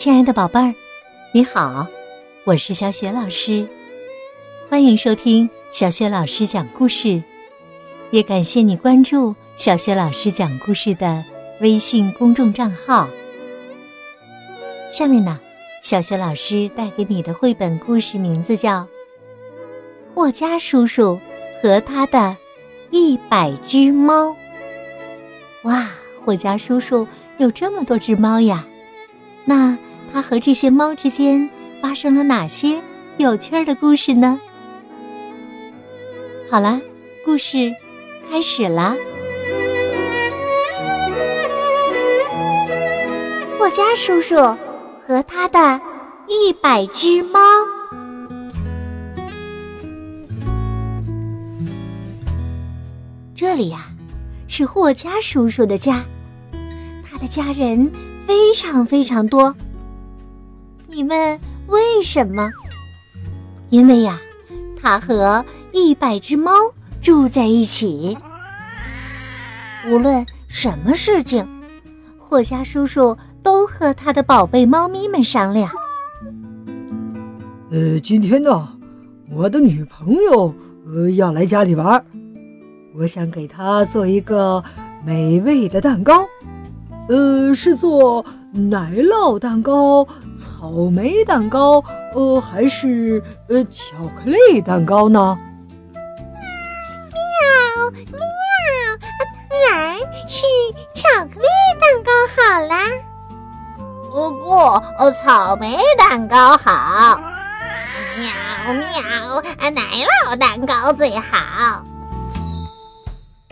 亲爱的宝贝儿，你好，我是小雪老师，欢迎收听小雪老师讲故事，也感谢你关注小雪老师讲故事的微信公众账号。下面呢，小雪老师带给你的绘本故事名字叫《霍家叔叔和他的一百只猫》。哇，霍家叔叔有这么多只猫呀！那他和这些猫之间发生了哪些有趣的故事呢？好了，故事开始啦！霍家叔叔和他的一百只猫。这里呀，是霍家叔叔的家，他的家人。非常非常多。你问为什么？因为呀，他和一百只猫住在一起。无论什么事情，霍家叔叔都和他的宝贝猫咪们商量。呃，今天呢，我的女朋友呃要来家里玩，我想给她做一个美味的蛋糕。呃，是做奶酪蛋糕、草莓蛋糕，呃，还是呃巧克力蛋糕呢？喵喵，当然是巧克力蛋糕好啦。哦不，草莓蛋糕好。喵喵，奶酪蛋糕最好。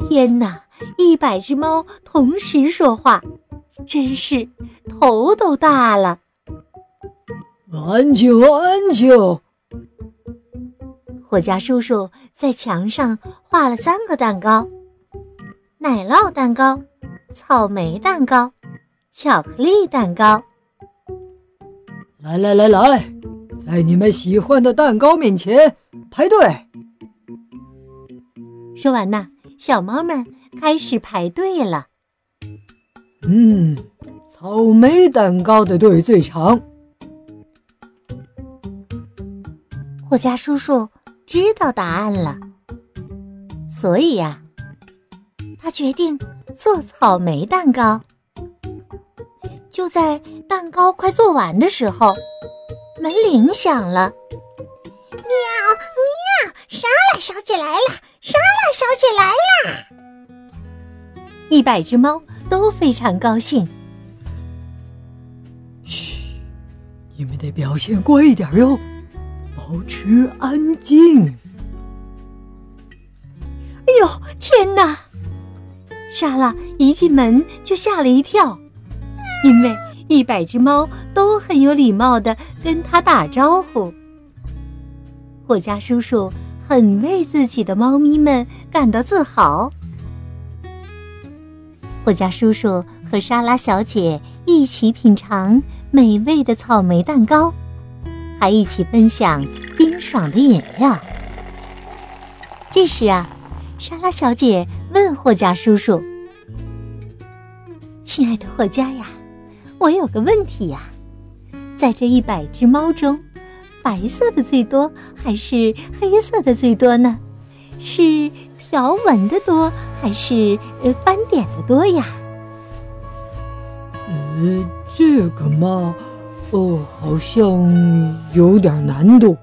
天哪！一百只猫同时说话。真是头都大了！安静，安静！我家叔叔在墙上画了三个蛋糕：奶酪蛋糕、草莓蛋糕、巧克力蛋糕。来来来来，在你们喜欢的蛋糕面前排队。说完呢，小猫们开始排队了。嗯，草莓蛋糕的队最长。霍家叔叔知道答案了，所以呀，他决定做草莓蛋糕。就在蛋糕快做完的时候，门铃响了。喵喵，莎拉小姐来了！莎拉小姐来了！一百只猫。都非常高兴。嘘，你们得表现乖一点哟，保持安静。哎呦，天哪！莎拉一进门就吓了一跳，因为一百只猫都很有礼貌的跟他打招呼。霍家叔叔很为自己的猫咪们感到自豪。霍家叔叔和莎拉小姐一起品尝美味的草莓蛋糕，还一起分享冰爽的饮料。这时啊，莎拉小姐问霍家叔叔：“亲爱的霍家呀，我有个问题呀，在这一百只猫中，白色的最多还是黑色的最多呢？是？”条纹的多还是呃斑点的多呀？呃，这个嘛，哦，好像有点难度。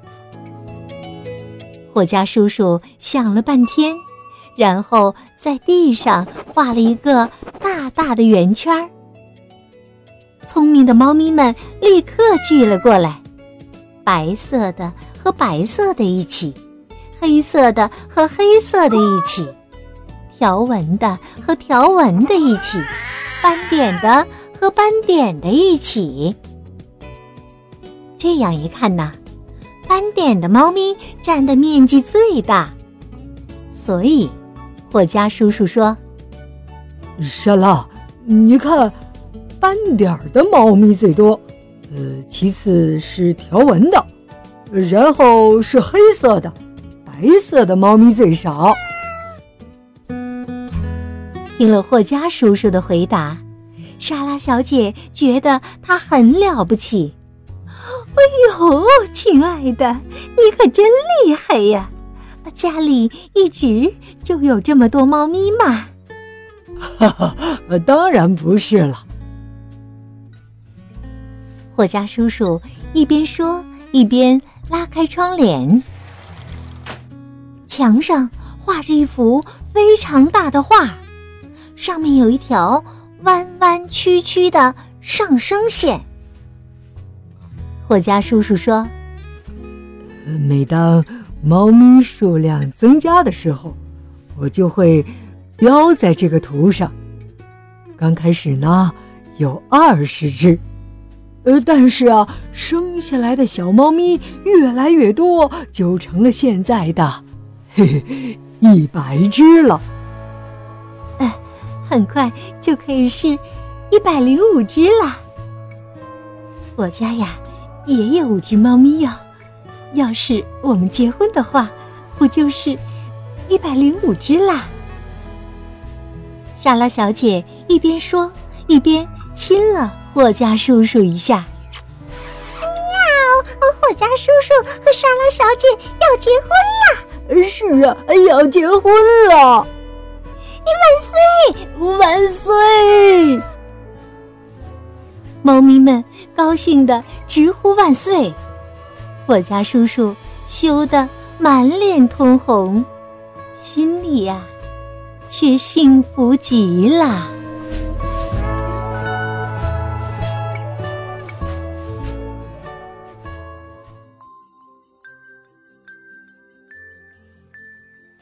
霍家叔叔想了半天，然后在地上画了一个大大的圆圈。聪明的猫咪们立刻聚了过来，白色的和白色的一起。黑色的和黑色的一起，条纹的和条纹的一起，斑点的和斑点的一起。这样一看呐，斑点的猫咪占的面积最大，所以霍家叔叔说：“莎拉，你看，斑点的猫咪最多，呃，其次是条纹的，然后是黑色的。”白色的猫咪最少。听了霍家叔叔的回答，莎拉小姐觉得他很了不起。哎呦，亲爱的，你可真厉害呀！家里一直就有这么多猫咪吗？哈哈，当然不是了。霍家叔叔一边说，一边拉开窗帘，墙上画着一幅非常大的画，上面有一条弯弯曲曲的上升线。霍家叔叔说：“每当猫咪数量增加的时候，我就会标在这个图上。刚开始呢，有二十只。”呃，但是啊，生下来的小猫咪越来越多，就成了现在的，嘿嘿，一百只了。哎，很快就可以是一百零五只了。我家呀，也有五只猫咪哟。要是我们结婚的话，不就是一百零五只啦？莎拉小姐一边说，一边亲了。霍家叔叔一下，喵！霍家叔叔和莎拉小姐要结婚了。是啊，要结婚了！你万岁！万岁！猫咪们高兴的直呼万岁。我家叔叔羞得满脸通红，心里呀，却幸福极了。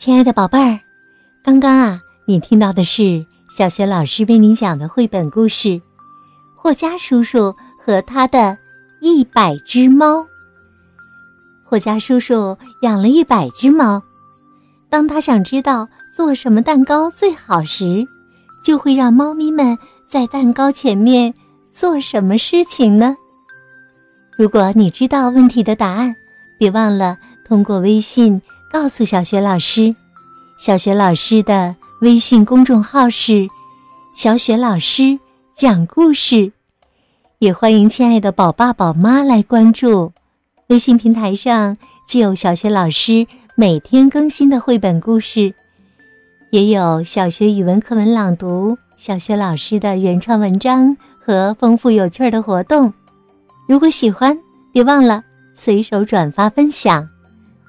亲爱的宝贝儿，刚刚啊，你听到的是小学老师为你讲的绘本故事《霍家叔叔和他的一百只猫》。霍家叔叔养了一百只猫，当他想知道做什么蛋糕最好时，就会让猫咪们在蛋糕前面做什么事情呢？如果你知道问题的答案，别忘了通过微信。告诉小雪老师，小雪老师的微信公众号是“小雪老师讲故事”，也欢迎亲爱的宝爸宝妈来关注。微信平台上既有小学老师每天更新的绘本故事，也有小学语文课文朗读、小学老师的原创文章和丰富有趣的活动。如果喜欢，别忘了随手转发分享。